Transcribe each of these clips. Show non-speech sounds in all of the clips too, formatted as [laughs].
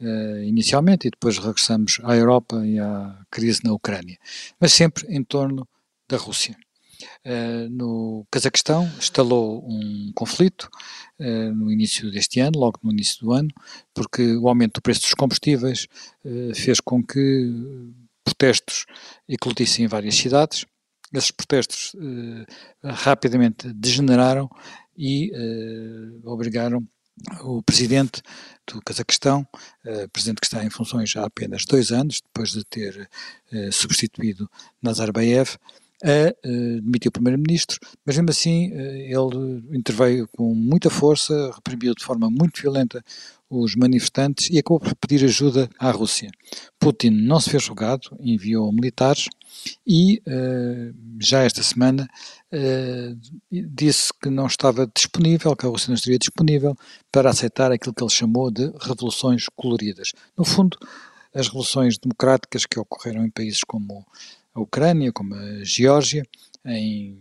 Uh, inicialmente e depois regressamos à Europa e à crise na Ucrânia, mas sempre em torno da Rússia. Uh, no Cazaquistão instalou um conflito uh, no início deste ano, logo no início do ano, porque o aumento do preço dos combustíveis fez com que protestos eclodissem em várias cidades esses protestos rapidamente degeneraram e obrigaram o presidente do Cazaquistão, eh, presidente que está em funções há apenas dois anos, depois de ter substituído Nazarbayev, a demitir o primeiro-ministro, mas mesmo assim ele interveio com muita força, reprimiu de forma muito violenta os manifestantes e acabou por pedir ajuda à Rússia. Putin não se fez rogado, enviou militares e uh, já esta semana uh, disse que não estava disponível, que a Rússia não estaria disponível para aceitar aquilo que ele chamou de revoluções coloridas. No fundo, as revoluções democráticas que ocorreram em países como a Ucrânia, como a Geórgia, em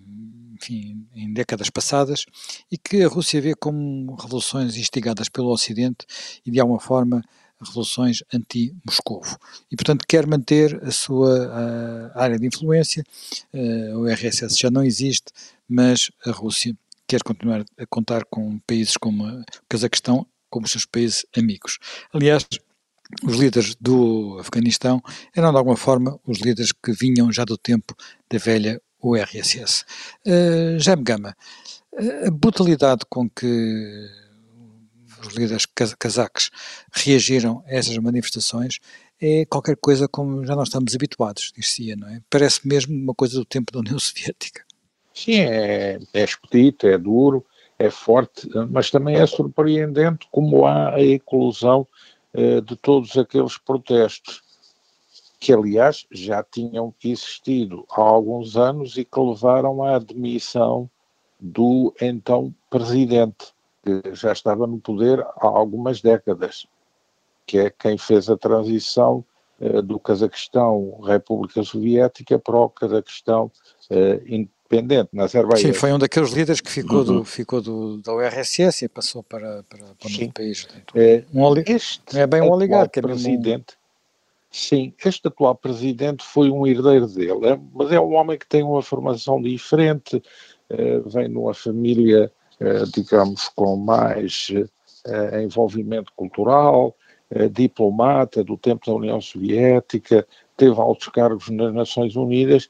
enfim, em décadas passadas, e que a Rússia vê como revoluções instigadas pelo Ocidente e, de alguma forma, revoluções anti-Moscovo. E, portanto, quer manter a sua a área de influência, uh, o RSS já não existe, mas a Rússia quer continuar a contar com países como o Cazaquistão como seus países amigos. Aliás, os líderes do Afeganistão eram de alguma forma os líderes que vinham já do tempo da velha o RSS. Uh, Jaime Gama, a brutalidade com que os líderes cazaques reagiram a essas manifestações é qualquer coisa como já nós estamos habituados, dizia, não é? Parece mesmo uma coisa do tempo da União [laughs] Soviética. Sim, é, é expedito, é duro, é forte, mas também é surpreendente como há a eclosão eh, de todos aqueles protestos que aliás já tinham existido há alguns anos e que levaram à admissão do então presidente, que já estava no poder há algumas décadas, que é quem fez a transição eh, do Cazaquistão República Soviética para o Cazaquistão eh, independente, na Azerbaijão. Sim, foi um daqueles líderes que ficou, uhum. do, ficou do, da URSS e passou para, para, para um país. É, um este é bem um oligarca. É presidente, Sim, este atual presidente foi um herdeiro dele, é, mas é um homem que tem uma formação diferente, eh, vem numa família, eh, digamos, com mais eh, envolvimento cultural, diplomata do tempo da União Soviética, teve altos cargos nas Nações Unidas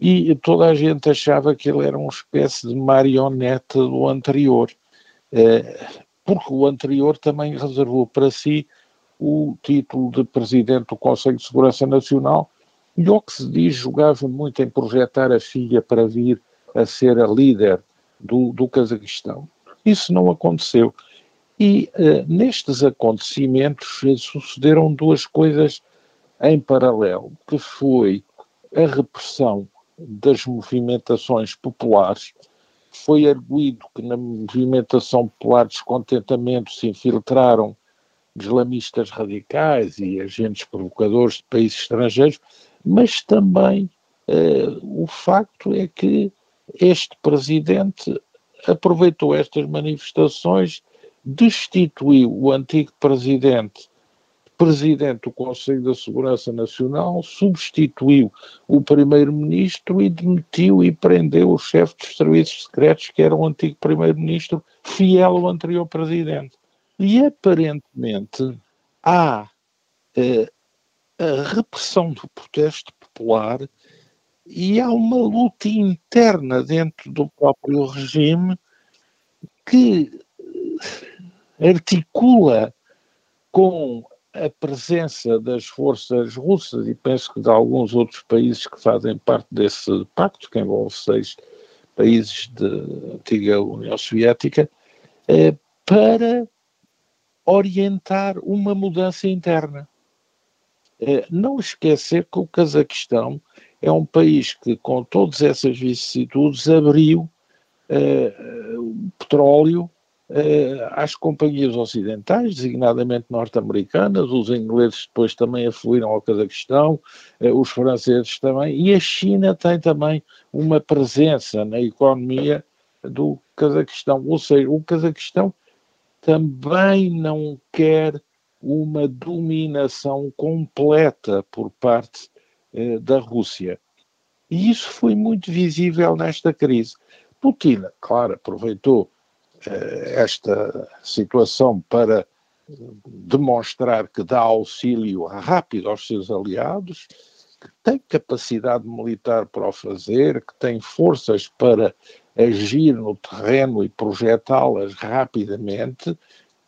e toda a gente achava que ele era uma espécie de marionete do anterior, porque o anterior também reservou para si o título de presidente do Conselho de Segurança Nacional e, ao que se diz, jogava muito em projetar a filha para vir a ser a líder do, do Cazaquistão. Isso não aconteceu. E uh, nestes acontecimentos sucederam duas coisas em paralelo, que foi a repressão das movimentações populares. Foi arguído que na movimentação popular descontentamento se infiltraram islamistas radicais e agentes provocadores de países estrangeiros, mas também uh, o facto é que este presidente aproveitou estas manifestações, destituiu o antigo presidente presidente do Conselho da Segurança Nacional, substituiu o primeiro-ministro e demitiu e prendeu o chefe dos serviços secretos, que era o antigo primeiro-ministro, fiel ao anterior presidente. E aparentemente há eh, a repressão do protesto popular e há uma luta interna dentro do próprio regime que eh, articula com a presença das forças russas e penso que de alguns outros países que fazem parte desse pacto, que envolve seis países da antiga União Soviética, eh, para orientar uma mudança interna. é, não esquecer que o Cazaquistão é um país que, com todas essas vicissitudes, abriu é, petróleo é, às companhias ocidentais, designadamente norte-americanas, os ingleses depois também afluíram ao Cazaquistão, é, os franceses também, e a China tem também uma presença na economia do Cazaquistão. Ou seja, o Cazaquistão também não quer uma dominação completa por parte eh, da Rússia. E isso foi muito visível nesta crise. Putin, claro, aproveitou eh, esta situação para demonstrar que dá auxílio rápido aos seus aliados, que tem capacidade militar para o fazer, que tem forças para agir no terreno e projetá-las rapidamente,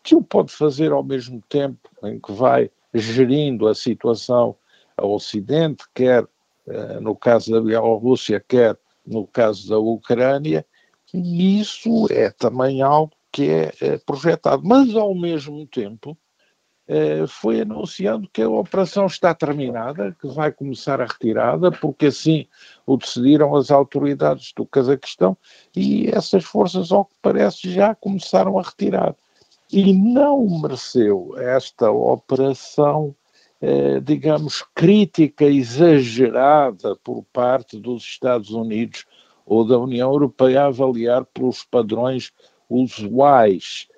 que o pode fazer ao mesmo tempo em que vai gerindo a situação ao Ocidente, quer uh, no caso da Bielorrússia, quer no caso da Ucrânia, isso é também algo que é, é projetado. Mas, ao mesmo tempo, eh, foi anunciando que a operação está terminada, que vai começar a retirada, porque assim o decidiram as autoridades do Cazaquistão e essas forças, ao que parece, já começaram a retirar. E não mereceu esta operação, eh, digamos, crítica exagerada por parte dos Estados Unidos ou da União Europeia a avaliar pelos padrões usuais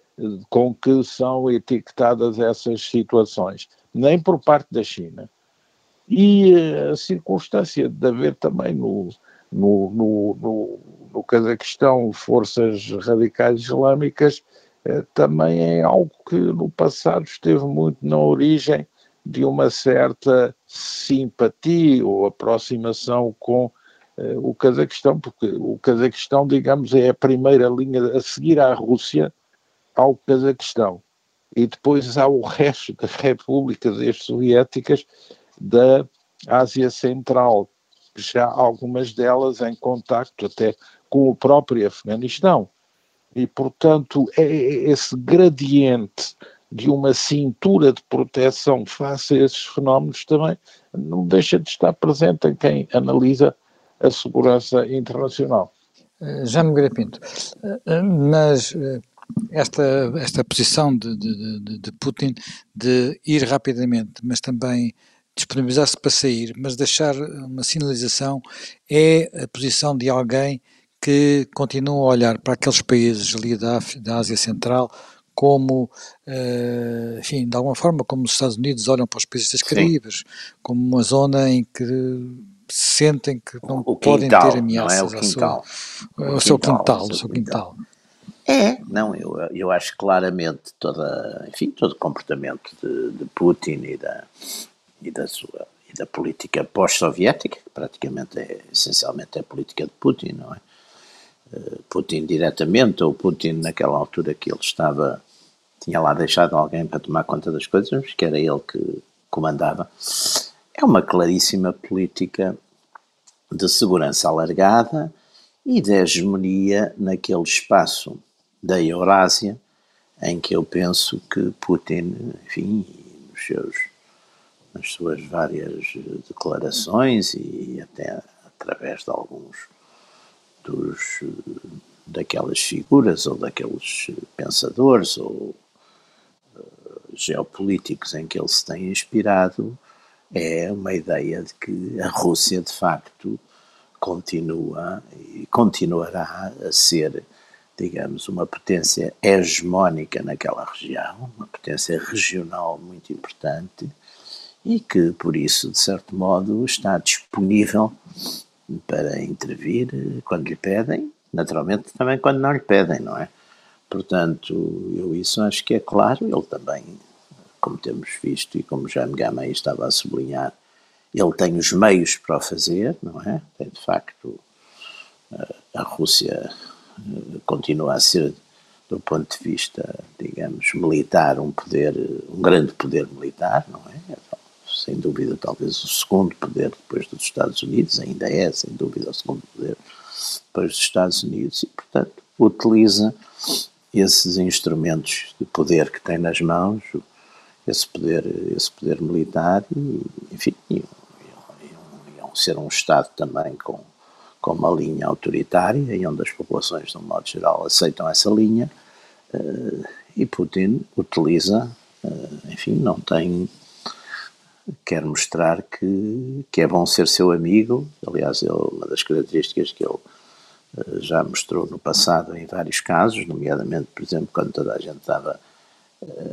com que são etiquetadas essas situações, nem por parte da China. E a circunstância de haver também no, no, no, no, no Cazaquistão forças radicais islâmicas eh, também é algo que no passado esteve muito na origem de uma certa simpatia ou aproximação com eh, o Cazaquistão, porque o Cazaquistão, digamos, é a primeira linha a seguir à Rússia ao Cazaquistão e depois há o resto das repúblicas ex-soviéticas da Ásia Central, já algumas delas em contacto até com o próprio Afeganistão. E, portanto, é, é esse gradiente de uma cintura de proteção face a esses fenómenos também não deixa de estar presente em quem analisa a segurança internacional. Eh, Já me Pinto, eh, eh, mas esta, esta posição de, de, de, de Putin de ir rapidamente, mas também disponibilizar-se para sair, mas deixar uma sinalização, é a posição de alguém que continua a olhar para aqueles países ali da, da Ásia Central como, enfim, de alguma forma, como os Estados Unidos olham para os países das Caribes, como uma zona em que sentem que não o podem quintal, ter ameaças não é o quintal. Ao, seu quintal, o seu quintal. É, não, eu, eu acho claramente toda, enfim, todo o comportamento de, de Putin e da, e da sua e da política pós-soviética, que praticamente é, essencialmente é a política de Putin, não é? Eh, Putin diretamente, ou Putin naquela altura que ele estava, tinha lá deixado alguém para tomar conta das coisas, mas que era ele que comandava, é uma claríssima política de segurança alargada e de hegemonia naquele espaço da Eurásia, em que eu penso que Putin, enfim, nos seus, nas suas várias declarações e até através de alguns dos daquelas figuras ou daqueles pensadores ou uh, geopolíticos em que ele se tem inspirado, é uma ideia de que a Rússia de facto continua e continuará a ser digamos, uma potência hegemónica naquela região, uma potência regional muito importante e que, por isso, de certo modo, está disponível para intervir quando lhe pedem, naturalmente também quando não lhe pedem, não é? Portanto, eu isso acho que é claro, ele também, como temos visto e como já Gama estava a sublinhar, ele tem os meios para o fazer, não é? Tem de facto a Rússia continua a ser, do ponto de vista, digamos, militar, um poder, um grande poder militar, não é? Sem dúvida, talvez o segundo poder depois dos Estados Unidos, ainda é, sem dúvida, o segundo poder depois dos Estados Unidos, e, portanto, utiliza esses instrumentos de poder que tem nas mãos, esse poder, esse poder militar, e, enfim, iam ser um Estado também com, com uma linha autoritária e onde as populações, de um modo geral, aceitam essa linha. E Putin utiliza, enfim, não tem quer mostrar que, que é bom ser seu amigo. Aliás, ele, uma das características que ele uh, já mostrou no passado em vários casos, nomeadamente, por exemplo, quando toda a gente estava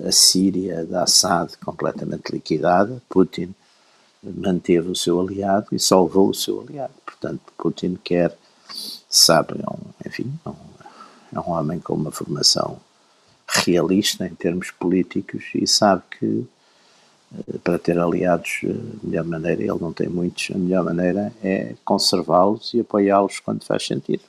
a Síria da Assad completamente liquidada, Putin manteve o seu aliado e salvou o seu aliado. Portanto, Putin quer, sabe, é um, enfim, é um, é um homem com uma formação realista em termos políticos e sabe que eh, para ter aliados, eh, a melhor maneira, ele não tem muitos, a melhor maneira é conservá-los e apoiá-los quando faz sentido.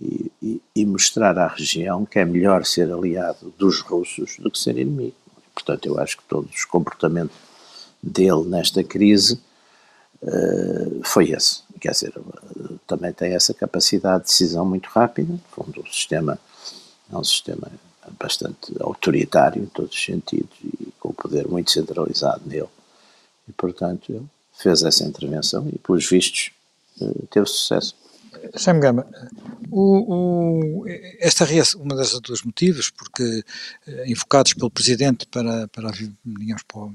E, e, mostrar à região que é melhor ser aliado dos russos do que ser inimigo. Portanto, eu acho que todo o comportamento dele nesta crise uh, foi esse. Quer dizer, também tem essa capacidade de decisão muito rápida. No fundo, o sistema é um sistema bastante autoritário em todos os sentidos e com o poder muito centralizado nele. E, portanto, ele fez essa intervenção e, pelos vistos, eh, teve sucesso. Jaime Gama, o, o, esta uma das dos motivos, porque eh, invocados pelo Presidente para, para digamos, para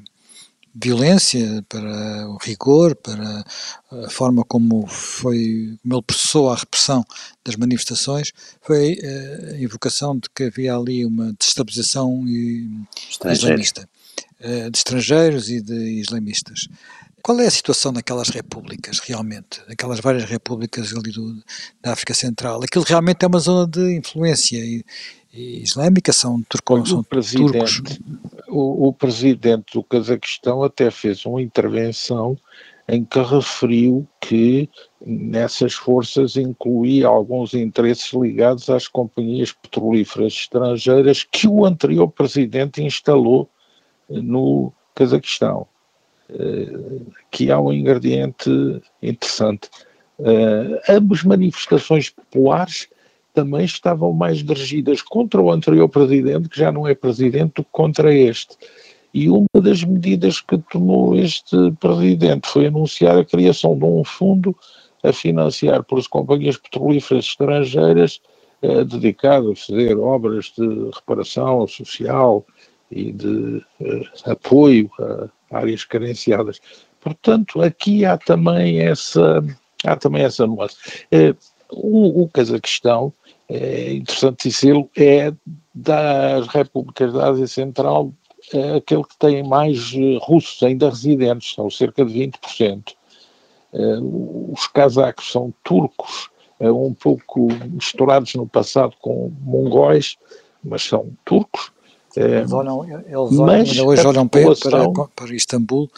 violência, para o rigor, para a forma como foi, como ele processou a repressão das manifestações, foi eh, a invocação de que havia ali uma destabilização islamista, eh, de estrangeiros e de islamistas. Qual é a situação daquelas repúblicas, realmente? Daquelas várias repúblicas ali do, da África Central? Aquilo realmente é uma zona de influência islâmica, são, turcos, são turcos. O, o, presidente do Cazaquistão até fez uma intervenção em que referiu que nessas forças incluía alguns interesses ligados às companhias petrolíferas estrangeiras que o anterior presidente instalou no Cazaquistão. Aqui há um ingrediente interessante. Uh, ambas manifestações populares também estavam mais dirigidas contra o anterior presidente, que já não é presidente, do que contra este. E uma das medidas que tomou este presidente foi anunciar a criação de um fundo a financiar por as companhias petrolíferas estrangeiras eh, dedicado a fazer obras de reparação social e de eh, apoio a áreas carenciadas. Portanto, aqui há também essa, há também essa nuance. Eh, o, Cazaquistão é interessante dizê-lo, é das repúblicas da Ásia Central é aquele que tem mais russos ainda residentes, são cerca de 20%. É, os casacos são turcos, é, um pouco misturados no passado com mongóis, mas são turcos. É, eles olham, eles olham, ainda hoje olham população, para, para Istambul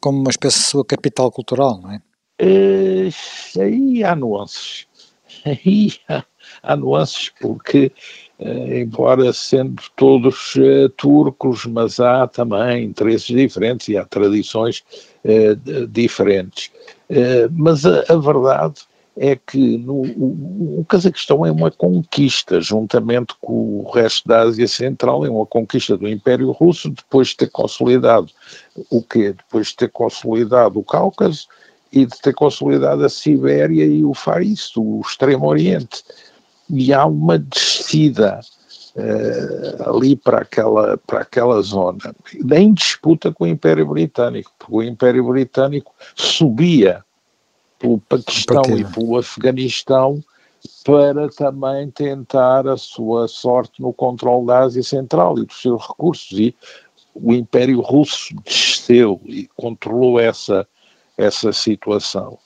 como uma espécie de sua capital cultural, não é? é aí há nuances. [laughs] Aí há, há nuances, porque, eh, embora sendo todos eh, turcos, mas há também interesses diferentes e há tradições diferentes. mas a, a, verdade é que no, o, o Cazaquistão é uma conquista, juntamente com o resto da Ásia Central, é uma conquista do Império Russo, depois de ter consolidado o quê? Depois de ter consolidado o Cáucaso, e de ter consolidado a Sibéria e o Far East, o Extremo Oriente e há uma descida uh, ali para aquela, para aquela zona, em disputa com o Império Britânico, porque o Império Britânico subia pelo Paquistão e pelo Afeganistão para também tentar a sua sorte no controle da Ásia Central e dos seus recursos. E o Império Russo desceu e controlou essa, essa situação.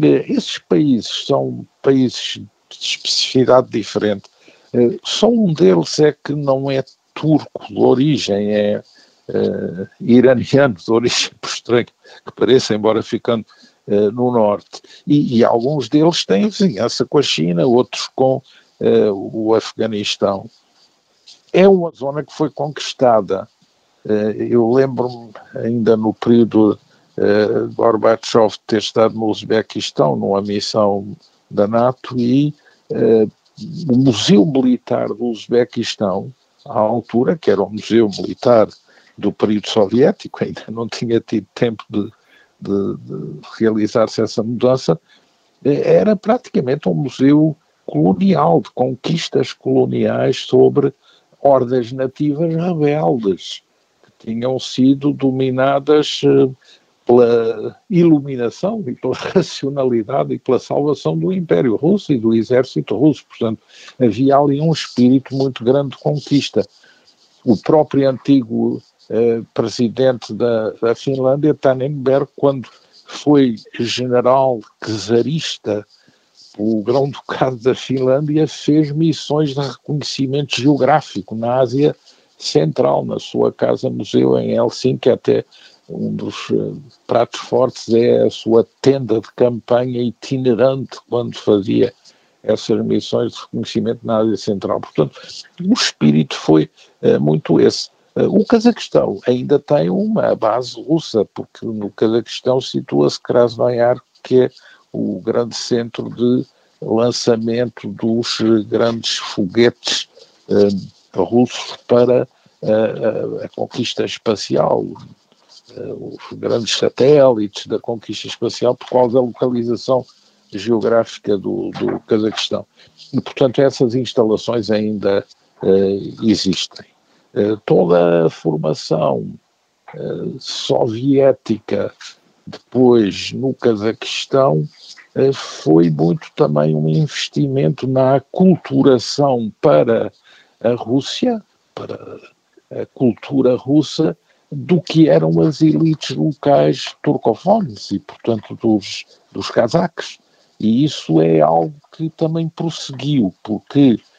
Eh, esses países são países de especificidade diferente. Uh, só um deles é que não é turco de origem, é uh, iraniano de origem [laughs] por estranho, que parece, embora ficando uh, no norte. E, e, alguns deles têm vizinhança com a China, outros com o Afeganistão. É uma zona que foi conquistada. eu lembro-me ainda no período uh, Gorbachev ter estado no Uzbequistão numa missão da NATO e uh, o Museu Militar do Uzbequistão, à altura, que era o Museu Militar do período soviético, [laughs] ainda não tinha tido tempo de, de, de realizar-se essa mudança, eh, era praticamente um museu colonial, de conquistas coloniais sobre ordens nativas rebeldes, que tinham sido dominadas eh, pela iluminação e pela [laughs] racionalidade e pela salvação do Império Russo e do exército russo. Portanto, havia ali um espírito muito grande de conquista. O próprio antigo eh, presidente da, da Finlândia, Tannenberg, quando foi general czarista o Grão-Ducado da Finlândia fez missões de reconhecimento geográfico na Ásia Central, na sua casa-museu em Helsinki, até um dos eh, pratos fortes é a sua tenda de campanha itinerante quando fazia essas missões de reconhecimento na Ásia Central. Portanto, o espírito foi uh, muito esse. Uh, o Cazaquistão ainda tem uma base russa, porque no Cazaquistão situa-se Krasnoyar, que é o grande centro de lançamento dos grandes foguetes uh, russos para uh, a conquista espacial, uh, os grandes satélites da conquista espacial, por causa da localização geográfica do, do Cazaquistão. E, portanto, essas instalações ainda existem. Toda a formação soviética depois no Cazaquistão eh, foi muito também um investimento na aculturação para a Rússia, para a cultura russa, do que eram as elites locais turcofones e, portanto, dos, dos cazaques. E isso é algo que também prosseguiu, porque eh,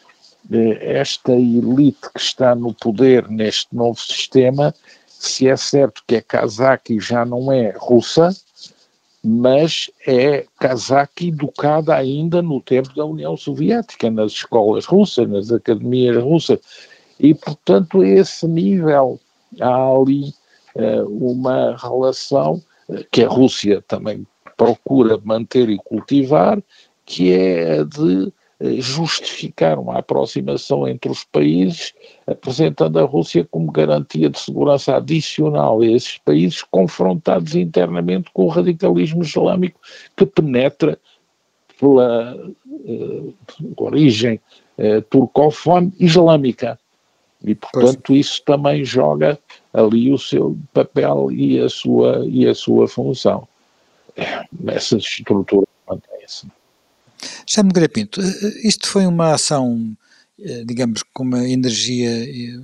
esta elite que está no poder neste novo sistema, se é certo que é cazaque e já não é russa, mas é casaca educada ainda no tempo da União Soviética, nas escolas russas, nas academias russas. E, portanto, a esse nível há ali uh, uma relação uh, que a Rússia também procura manter e cultivar, que é de eh, justificar uma aproximação entre os países, apresentando a Rússia como garantia de segurança adicional a esses países confrontados internamente com o radicalismo islâmico que penetra pela uh, origem uh, turcofone islâmica. E, portanto, pois. isso também joga ali o seu papel e a sua, e a sua função. Essa estrutura mantém-se. Chamo me Pinto, eh, eh, isto foi uma ação, eh, digamos, com uma energia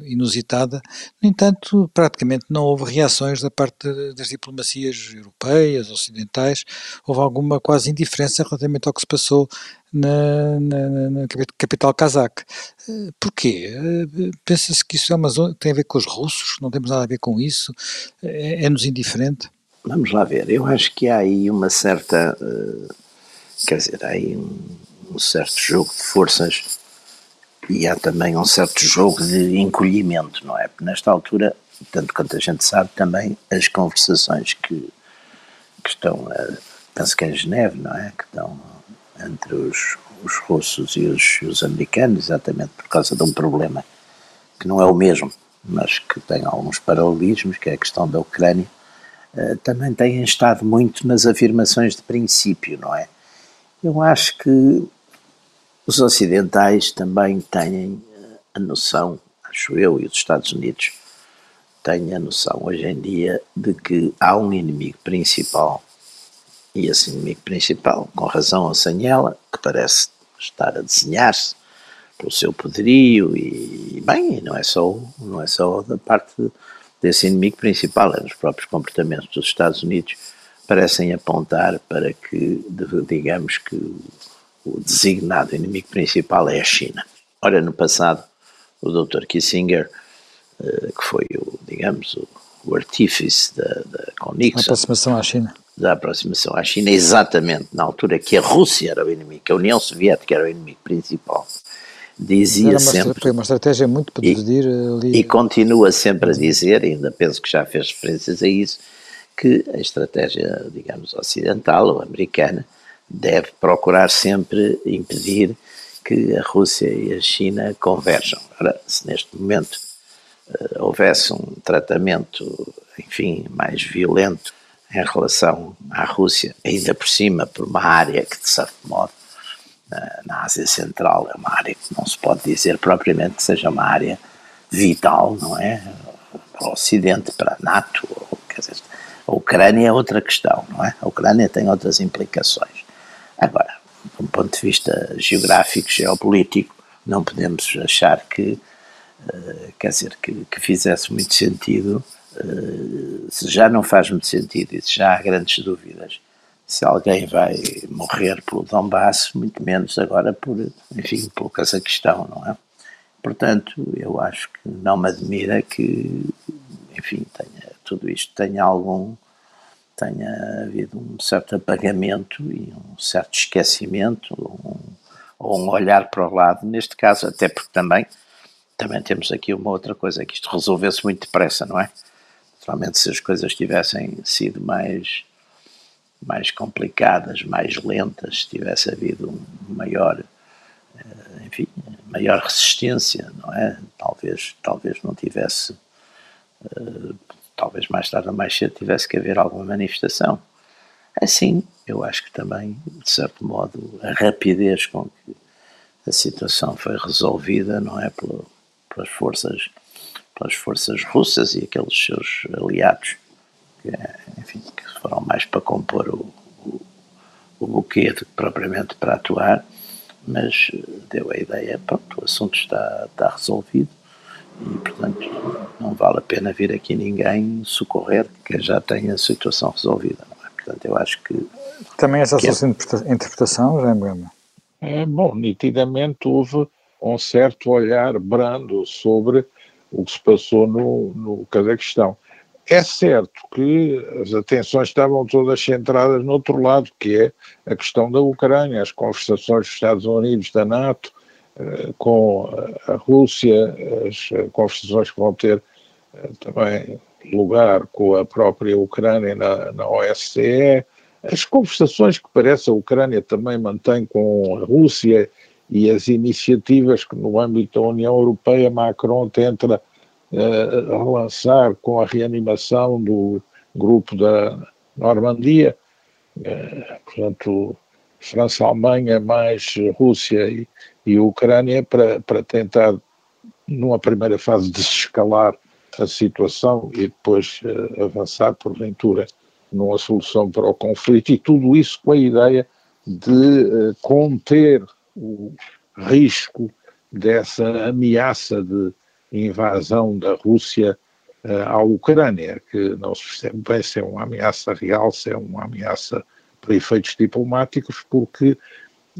inusitada, no entanto, praticamente não houve reações da parte das diplomacias europeias, ocidentais, houve alguma quase indiferença relativamente ao que se passou na, na, na capital cazaque. Porquê? Pensa-se que isso é uma zona tem a ver com os russos, não temos nada a ver com isso, é-nos é indiferente? Vamos lá ver, eu acho que há aí uma certa... Uh Quer dizer, há aí um, um certo jogo de forças e há também um certo jogo de encolhimento, não é? Porque nesta altura, tanto quanto a gente sabe, também as conversações que, que estão, penso que em Geneve, não é? Que estão entre os, os russos e os, os americanos, exatamente por causa de um problema que não é o mesmo, mas que tem alguns paralelismos, que é a questão da Ucrânia, eh, também têm estado muito nas afirmações de princípio, não é? Eu acho que os ocidentais também têm eh, a noção, acho eu, e os Estados Unidos têm a noção hoje em dia de que há um inimigo principal, e esse inimigo principal, com razão ou sem ela, que parece estar a desenhar-se pelo seu poderio e, bem, não é só não é só da parte desse inimigo principal, é nos próprios comportamentos dos Estados Unidos parecem apontar para que, digamos que o designado inimigo principal é a China. Ora, no passado, o Dr. Kissinger, eh, que foi o, digamos, o, artífice da, da com Nixon, aproximação à China. Da aproximação à China, exatamente na altura que a Rússia era o inimigo, que a União Soviética era o inimigo principal, dizia uma, sempre. Foi uma estratégia muito para dividir ali. E continua sempre a dizer, ainda penso que já fez referências a isso, que a estratégia, digamos, ocidental ou americana deve procurar sempre impedir que a Rússia e a China converjam. Ora, se neste momento uh, houvesse um tratamento, enfim, mais violento em relação à Rússia, ainda por cima por uma área que, de certo modo, na Ásia Central é uma área que não se pode dizer propriamente que seja uma área vital, não é? Para o Ocidente, para a NATO, ou, quer dizer, a Ucrânia é outra questão, não é? A Ucrânia tem outras implicações. Agora, do ponto de vista geográfico, geopolítico, não podemos achar que, uh, quer dizer, que, que, fizesse muito sentido, uh, se já não faz muito sentido e se já há grandes dúvidas se alguém vai morrer pelo Donbass, muito menos agora por, enfim, pelo Cazaquistão, não é? Portanto, eu acho que não me admira que, enfim, tenha, tudo isto tenha algum, tenha havido um certo apagamento e um certo esquecimento, um, ou um olhar para o lado, neste caso, até porque também, também temos aqui uma outra coisa, que isto resolvesse muito depressa, não é? Naturalmente, se as coisas tivessem sido mais mais complicadas, mais lentas, se tivesse havido um maior, eh, enfim, maior resistência, não é? Talvez, talvez não tivesse, eh, talvez mais tarde ou mais cedo tivesse que haver alguma manifestação. Assim, eu acho que também, de certo modo, a rapidez com que a situação foi resolvida, não é, pelas forças, pelas forças russas e aqueles seus aliados, que, enfim, que foram mais para compor o, o, o buquê do que propriamente para atuar, mas deu a ideia, pronto, o assunto está, está resolvido e, portanto, não vale a pena vir aqui ninguém socorrer que já tenha a situação resolvida. É? Portanto, eu acho que. Também essa é... sua interpretação, Jaime Gama? É, bom, nitidamente houve um certo olhar brando sobre o que se passou no, no Cazaquistão. É certo que as atenções estavam todas centradas no outro lado, que é a questão da Ucrânia, as conversações dos Estados Unidos, da NATO, com a Rússia, as eh, conversações que vão ter eh, também lugar com a própria Ucrânia na, na OSCE, as conversações que parece a Ucrânia também mantém com a Rússia e as iniciativas que no âmbito da União Europeia Macron tenta uh, lançar com a reanimação do grupo da Normandia, uh, portanto, França-Alemanha mais Rússia e, e Ucrânia para, para tentar, numa primeira fase, desescalar a situação e depois uh, avançar, porventura, numa solução para o conflito, e tudo isso com a ideia de uh, conter o risco dessa ameaça de invasão da Rússia uh, à Ucrânia, que não se percebe bem se é uma ameaça real, se é uma ameaça para efeitos diplomáticos, porque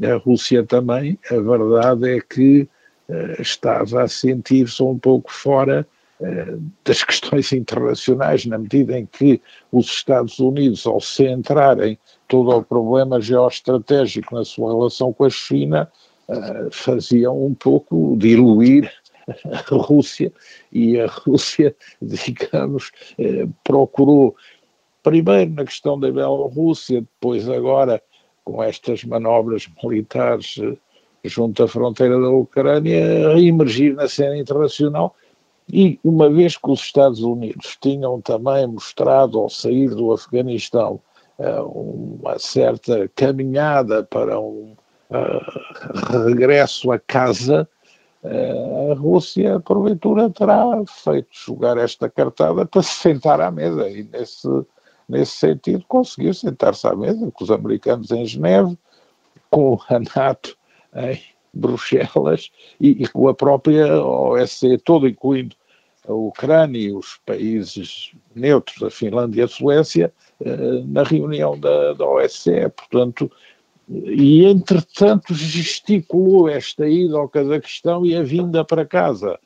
a Rússia também, a verdade é que uh, estava a sentir-se um pouco fora uh, das [laughs] questões internacionais, na medida em que os Estados Unidos, ao centrarem todo o problema geoestratégico na sua relação com a China, uh, faziam um pouco diluir [laughs] a Rússia. E a Rússia, [laughs] digamos, eh, procurou, primeiro na questão da Bielorrússia, depois agora com estas manobras militares eh, junto à fronteira da Ucrânia, a emergir na cena internacional. E uma vez que os Estados Unidos tinham também mostrado ao sair do Afeganistão eh, uma certa caminhada para um uh, regresso a casa, a Rússia, porventura, terá feito jogar esta cartada para se sentar à mesa e, nesse, nesse sentido, conseguiu sentar-se à mesa com os americanos em Geneve, com a NATO em Bruxelas e, e com a própria OSCE, todo incluindo a Ucrânia e os países neutros, a Finlândia e a Suécia, eh, na reunião da, da OSCE. Portanto, e, entretanto, gesticulou esta ida ao Cazaquistão e a vinda para casa.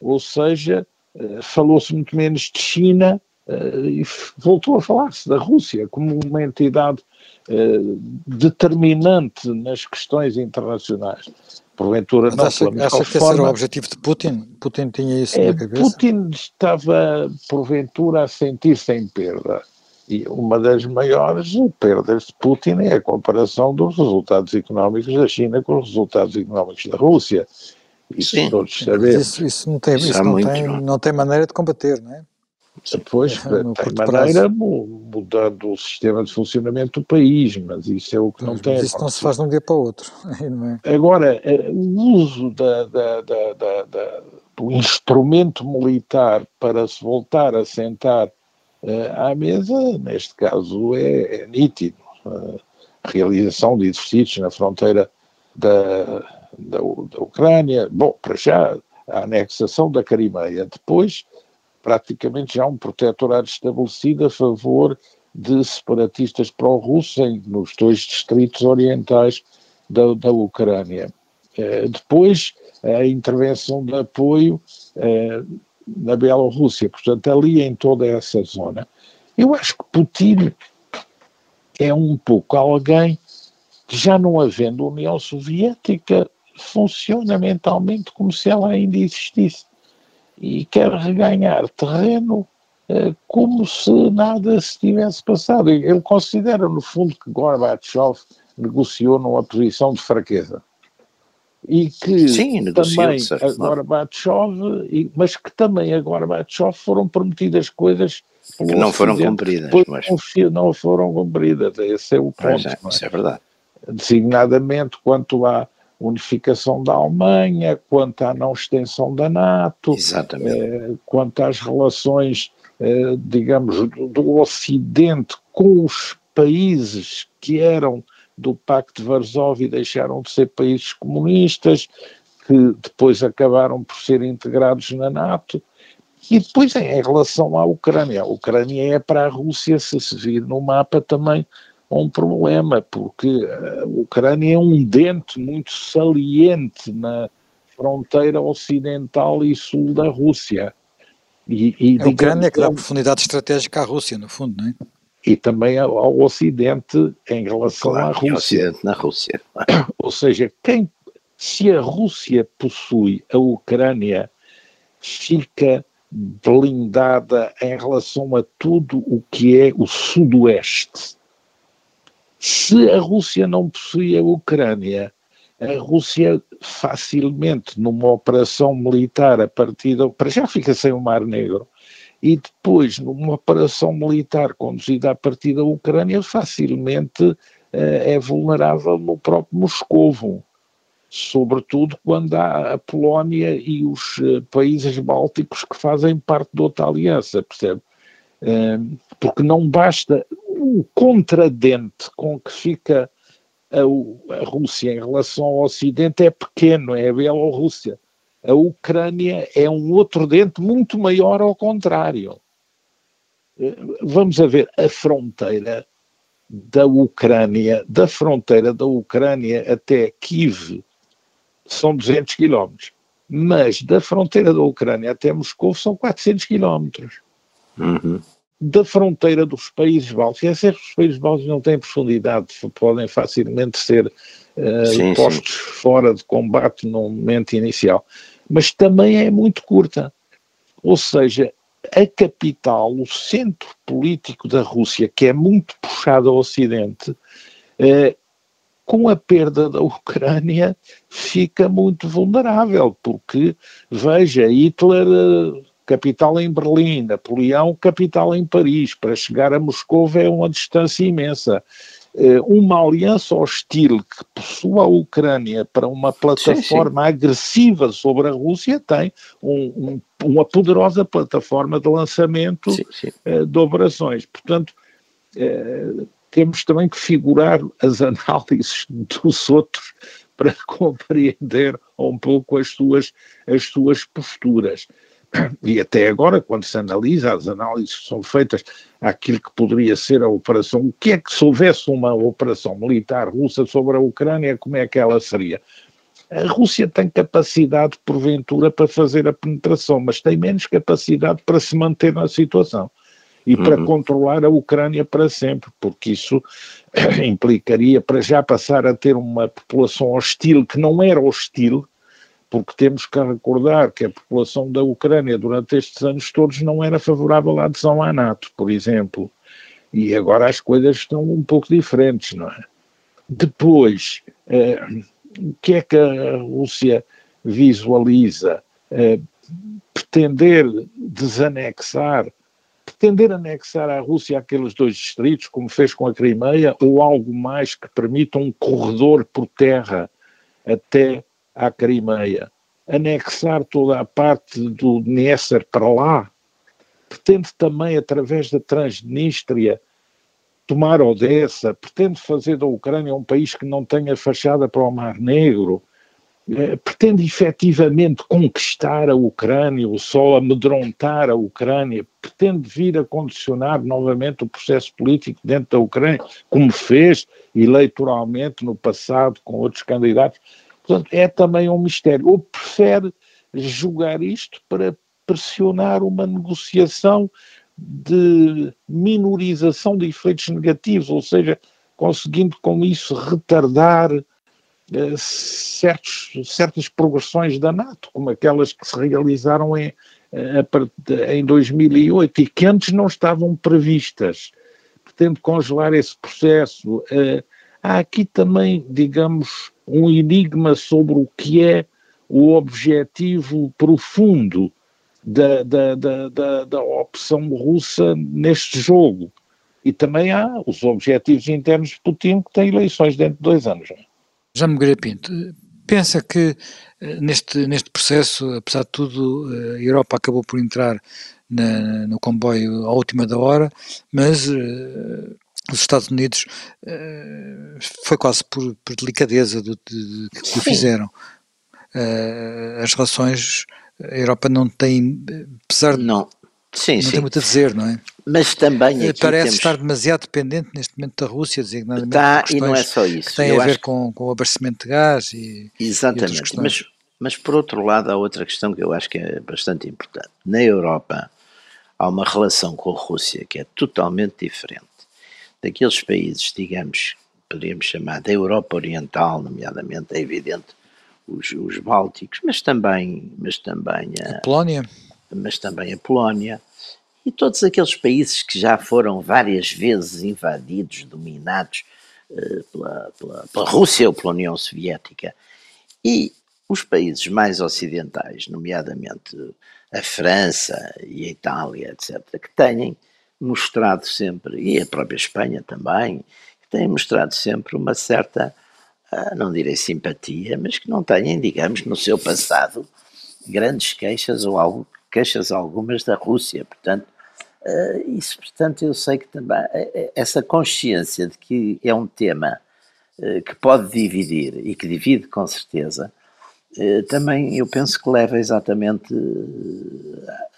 Ou seja, eh, falou-se muito menos de China e voltou a falar-se da Rússia como uma entidade eh, determinante nas questões internacionais. Porventura Mas não acha, acha que esse era o objetivo de Putin? Putin tinha isso é, na cabeça? Putin estava, porventura, a sentir-se em perda e uma das maiores perdas de Putin é a comparação dos resultados económicos da China com os resultados económicos da Rússia. Isso Sim. todos sabemos. Isso, isso, não, tem, isso, isso não, tem, não tem maneira de combater, não é? Depois, é, tem maneira mudando o sistema de funcionamento do país, mas isso é o que não tem. Mas isso não se faz de um dia para o outro. [laughs] É? Agora, eh, o uso da, da, da, do instrumento militar para se voltar a sentar uh, à mesa, neste caso, é, é nítido. Uh, a realização de exercícios na fronteira da, da, da Ucrânia, bom, para já, a anexação da Crimeia, depois praticamente já um protetorado estabelecido a favor de separatistas pró-russos nos dois distritos orientais da, da Ucrânia. Eh, depois, a intervenção de apoio eh, na Bielorrússia, portanto, ali em toda essa zona. Eu acho que Putin é um pouco alguém que, já não havendo União Soviética, funciona mentalmente como se ela ainda existisse e quer reganhar terreno eh, como se nada se tivesse passado. Ele considera, no fundo, que Gorbachev negociou numa posição de fraqueza. E que Sim, também a Gorbachev, mas que também a Gorbachev foram prometidas coisas que não foram cumpridas. Mas... Não foram cumpridas, esse é o ponto. É, isso é verdade. Designadamente quanto à unificação da Alemanha, quanto à não extensão da NATO, eh, quanto às relações, eh, digamos, do, do, Ocidente com os países que eram do Pacto de Varsóvia e deixaram de ser países comunistas, que depois acabaram por ser integrados na NATO. E depois, em relação à Ucrânia, a Ucrânia é para a Rússia, se se vir no mapa também, um problema, porque a Ucrânia é um dente muito saliente na fronteira ocidental e sul da Rússia. E, e, a Ucrânia é que dá profundidade estratégica à Rússia, no fundo, não é? E também ao Ocidente em relação claro, à Rússia. Ocidente na Rússia. [coughs] Ou seja, quem, se a Rússia possui a Ucrânia, fica blindada em relação a tudo o que é o Sudoeste se a Rússia não possuía a Ucrânia, a Rússia facilmente, numa operação militar a partir da. para já fica sem o Mar Negro, e depois, numa operação militar conduzida a partir da Ucrânia, facilmente uh, é vulnerável no próprio Moscovo. Sobretudo quando há a Polónia e os uh, países bálticos que fazem parte da outra aliança, percebe? Uh, porque não basta o contradente com que fica a, a, Rússia em relação ao Ocidente é pequeno, é a Bielorrússia. A Ucrânia é um outro dente muito maior ao contrário. Eh, vamos a ver, a fronteira da Ucrânia, da fronteira da Ucrânia até Kiev, são 200 quilómetros. Mas da fronteira da Ucrânia até Moscou são 400 quilómetros. Uhum da fronteira dos países bálticos. É os países bálticos não têm profundidade, podem facilmente ser uh, sim, postos sim. fora de combate no momento inicial, mas também é muito curta. Ou seja, a capital, o centro político da Rússia, que é muito puxado ao Ocidente, uh, com a perda da Ucrânia, fica muito vulnerável, porque, veja, Hitler uh, capital em Berlim, Napoleão, capital em Paris. Para chegar a Moscou é uma distância imensa. Eh, uma aliança hostil que possua a Ucrânia para uma plataforma sim, sim. agressiva sobre a Rússia tem um, um, uma poderosa plataforma de lançamento sim, uh, de operações. Portanto, uh, temos também que figurar as [laughs] análises dos outros para [laughs] compreender um pouco as suas, as suas posturas e até agora, quando se analisa, as análises que são feitas àquilo que poderia ser a operação, o que é que se houvesse uma operação militar russa sobre a Ucrânia, como é que ela seria? A Rússia tem capacidade, porventura, para fazer a penetração, mas tem menos capacidade para se manter na situação e para uhum. controlar a Ucrânia para sempre, porque isso [clears throat] implicaria para já passar a ter uma população hostil que não era hostil, porque temos que recordar que a população da Ucrânia durante estes anos todos não era favorável à adesão à NATO, por exemplo. E agora as coisas estão um pouco diferentes, não é? Depois, eh, o que é que a Rússia visualiza? Eh, pretender desanexar pretender anexar à Rússia aqueles dois distritos, como fez com a Crimeia, ou algo mais que permita um corredor por terra até à Crimeia, anexar toda a parte do Dnieper para lá, pretende também, através da Transnistria, tomar Odessa, pretende fazer da Ucrânia um país que não tenha fachada para o Mar Negro, eh, pretende efetivamente conquistar a Ucrânia ou só amedrontar a Ucrânia, pretende vir a condicionar novamente o processo político dentro da Ucrânia, como fez eleitoralmente no passado com outros candidatos. Portanto, é também um mistério. Ou prefere julgar isto para pressionar uma negociação de minorização de efeitos negativos, ou seja, conseguindo com isso retardar eh, certos, certas progressões da NATO, como aquelas que se realizaram em, eh, em 2008 e que antes não estavam previstas. Pretende congelar esse processo. Eh, há aqui também, digamos, um enigma sobre o que é o objetivo profundo da, da, da, da, da opção russa neste jogo. E também há os objetivos internos de Putin, que tem eleições dentro de dois anos. Já me Pinto, pensa que eh, neste, neste processo, apesar de tudo, eh, a Europa acabou por entrar na, no comboio à última da hora, mas uh, os Estados Unidos uh, foi quase por, por delicadeza do, de, de, que o fizeram. Uh, as relações a Europa não tem, apesar de não, sim, não sim. tem muito a dizer, não é? Mas também aqui Parece temos... estar demasiado dependente neste momento da Rússia, designadamente Está, e não é só isso. que têm Eu a ver com, com o abastecimento de gás e Exatamente, e mas, mas por outro lado há outra questão que eu acho que é bastante importante. Na Europa há uma relação com a Rússia que é totalmente diferente daqueles países, digamos, poderíamos chamar da Europa Oriental, nomeadamente, é evidente, os, os Bálticos, mas também, mas também a, a Polónia. Mas também a Polónia e todos aqueles países que já foram várias vezes invadidos, dominados uh, pela, pela, pela Rússia ou pela União Soviética. E os países mais ocidentais, nomeadamente a França e a Itália, etc., que têm mostrado sempre, e a própria Espanha também, têm mostrado sempre uma certa ah, não direi simpatia, mas que não têm, digamos, no seu passado grandes queixas ou algo, queixas algumas da Rússia. Portanto, ah, isso, portanto, eu sei que também eh, eh, essa consciência de que é um tema eh, que pode dividir e que divide com certeza, também eu penso que leva exatamente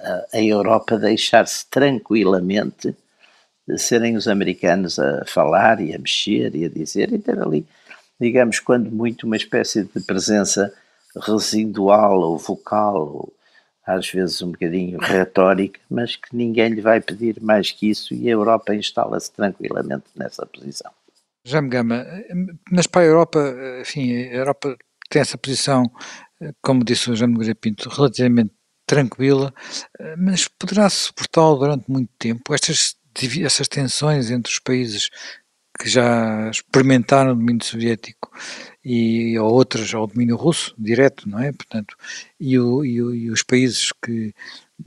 a, a Europa a deixar-se tranquilamente serem os americanos a falar e a mexer e a dizer e ter ali digamos, quando muito, uma espécie de presença residual ou vocal, ou às vezes um bocadinho retórica, mas que ninguém lhe vai pedir mais que isso e a Europa instala-se tranquilamente nessa posição. Já me gama, mas para a Europa, enfim, a Europa tem essa posição, como disse o Jaime Pinto, relativamente tranquila, mas poderá suportá-lo durante muito tempo. Estas, estas tensões entre os países que já experimentaram o domínio soviético e ou outras ao domínio russo direto, não é? Portanto, e, o, e, o, e os países que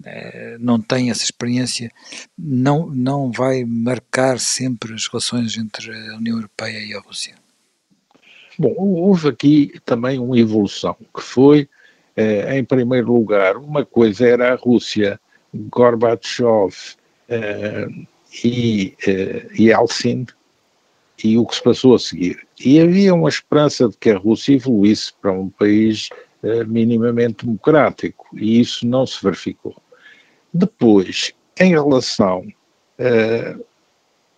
eh, não têm essa experiência não não vai marcar sempre as relações entre a União Europeia e a Rússia. Bom, houve aqui também uma evolução que foi, eh, em primeiro lugar, uma coisa era a Rússia, Gorbachev eh, e eh, Yeltsin e o que se passou a seguir. E havia uma esperança de que a Rússia evoluísse para um país uh, minimamente democrático, e isso não se verificou. Depois, em relação uh,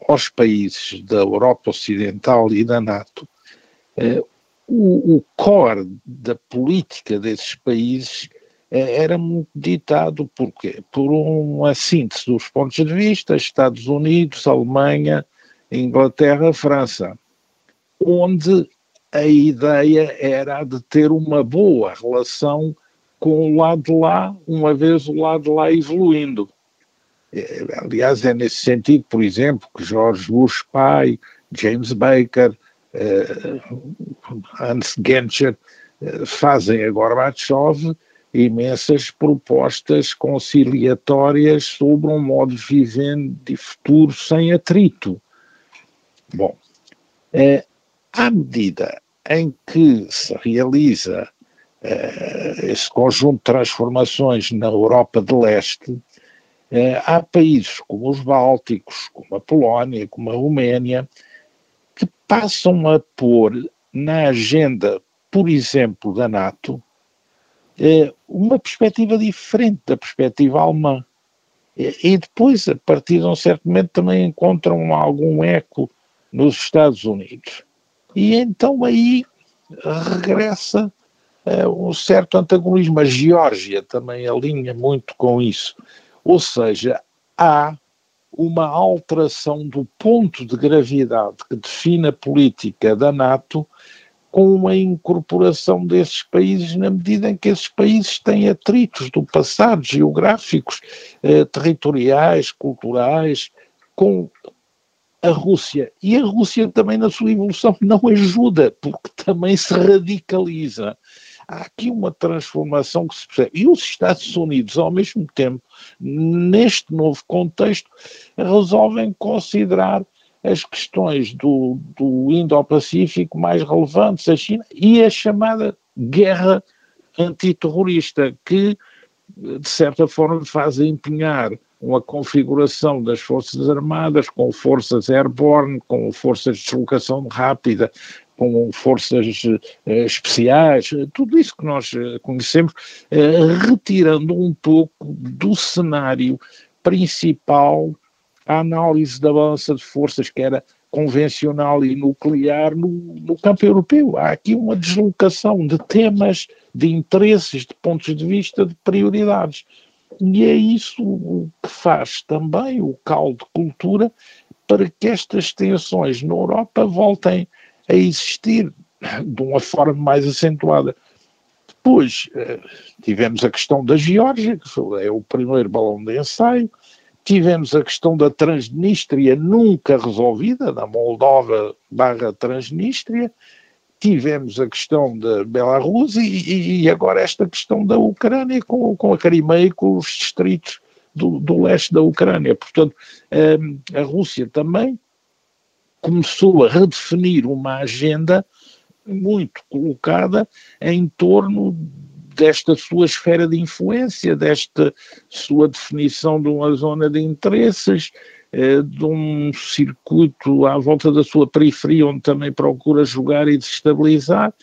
aos países da Europa Ocidental e da NATO, o, o core da política desses países era muito ditado por quê? Por uma síntese dos pontos de vista, Estados Unidos, Alemanha, Inglaterra, França, onde a ideia era de ter uma boa relação com o lado de lá, uma vez o lado de lá evoluindo. É, aliás, é nesse sentido, por exemplo, que George Bush pai, James Baker, Hans Genscher uh, fazem a Gorbachev imensas propostas conciliatórias sobre um modo de viver de futuro sem atrito. Bom, é, à medida em que se realiza é, esse conjunto de transformações na Europa de Leste, é, há países como os Bálticos, como a Polónia, como a Roménia, passam a pôr na agenda, por exemplo, da NATO, é, uma perspectiva diferente da perspectiva alemã. E depois, a partir de um certo momento, também encontram algum eco nos Estados Unidos. E então aí regressa uh, um certo antagonismo. A Geórgia também alinha muito com isso. Ou seja, há uma alteração do ponto de gravidade que define a política da NATO com a incorporação desses países na medida em que esses países têm atritos do passado, geográficos, eh, territoriais, culturais, com a Rússia. E a Rússia também na sua evolução não ajuda, porque também se radicaliza. Há aqui uma transformação que se percebe. E os Estados Unidos, ao mesmo tempo, neste novo contexto, resolvem considerar as questões do, do Indo-Pacífico mais relevantes, a China, e a chamada guerra antiterrorista, que, de certa forma, faz empenhar uma configuração das Forças Armadas com forças airborne, com forças de deslocação rápida, com forças eh, especiais, tudo isso que nós eh, conhecemos, eh, retirando um pouco do cenário principal a análise da balança de forças, que era convencional e nuclear no, no, campo europeu. Há aqui uma deslocação de temas, de interesses, de pontos de vista, de prioridades. E é isso que faz também o caldo de cultura para que estas tensões na Europa voltem a existir de uma forma mais acentuada. Depois eh, tivemos a questão da Geórgia, que é o primeiro balão de ensaio, tivemos a questão da Transnistria nunca resolvida, da Moldova barra Transnistria, tivemos a questão da Belarus e, e, agora esta questão da Ucrânia com, com a Crimeia e com os distritos do, do leste da Ucrânia. Portanto, hum, a Rússia também começou a redefinir uma agenda muito colocada em torno desta sua esfera de influência, desta sua definição de uma zona de interesses, eh, de um circuito à volta da sua periferia, onde também procura jogar e desestabilizar,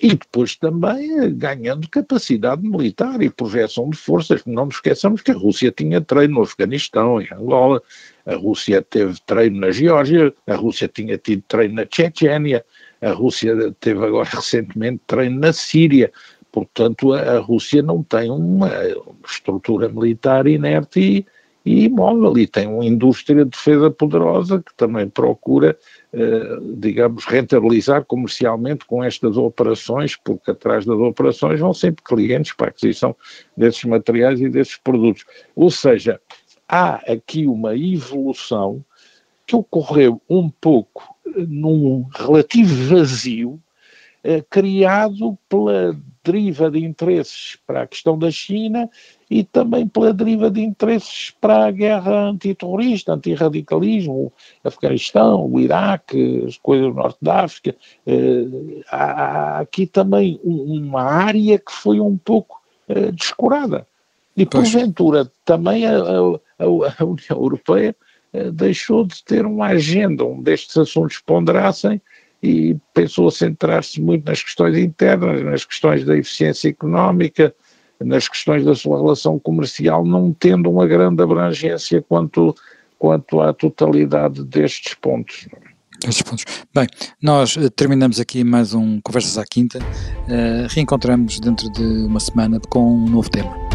e depois também eh, ganhando capacidade militar e projeção de forças. Não nos esqueçamos que a Rússia tinha treino no Afeganistão, em Angola, a Rússia teve treino na Geórgia, a Rússia tinha tido treino na Chechênia, a Rússia teve agora [laughs] recentemente treino na Síria. Portanto, a, a Rússia não tem uma estrutura militar inerte e, e imóvel e tem uma indústria de defesa poderosa que também procura, eh, digamos, rentabilizar comercialmente com estas operações, porque atrás das operações vão sempre clientes para a aquisição desses materiais e desses produtos. Ou seja, há aqui uma evolução que ocorreu um pouco num relativo vazio eh, criado pela deriva de interesses para a questão da China e também pela deriva de interesses para a guerra antiterrorista, antirradicalismo, Afeganistão, o Iraque, as coisas do Norte da África. Uh, há aqui também uma área que foi um pouco uh, descurada. E, porventura, também a, a, a União Europeia uh, deixou de ter uma agenda onde estes assuntos ponderassem e pensou centrar-se muito nas questões internas, nas questões da eficiência económica, nas questões da sua relação comercial, não tendo uma grande abrangência quanto, quanto à totalidade destes pontos. Estes pontos. Bem, nós eh, terminamos aqui mais um Conversas à Quinta. Uh, reencontramos dentro de uma semana com um novo tema.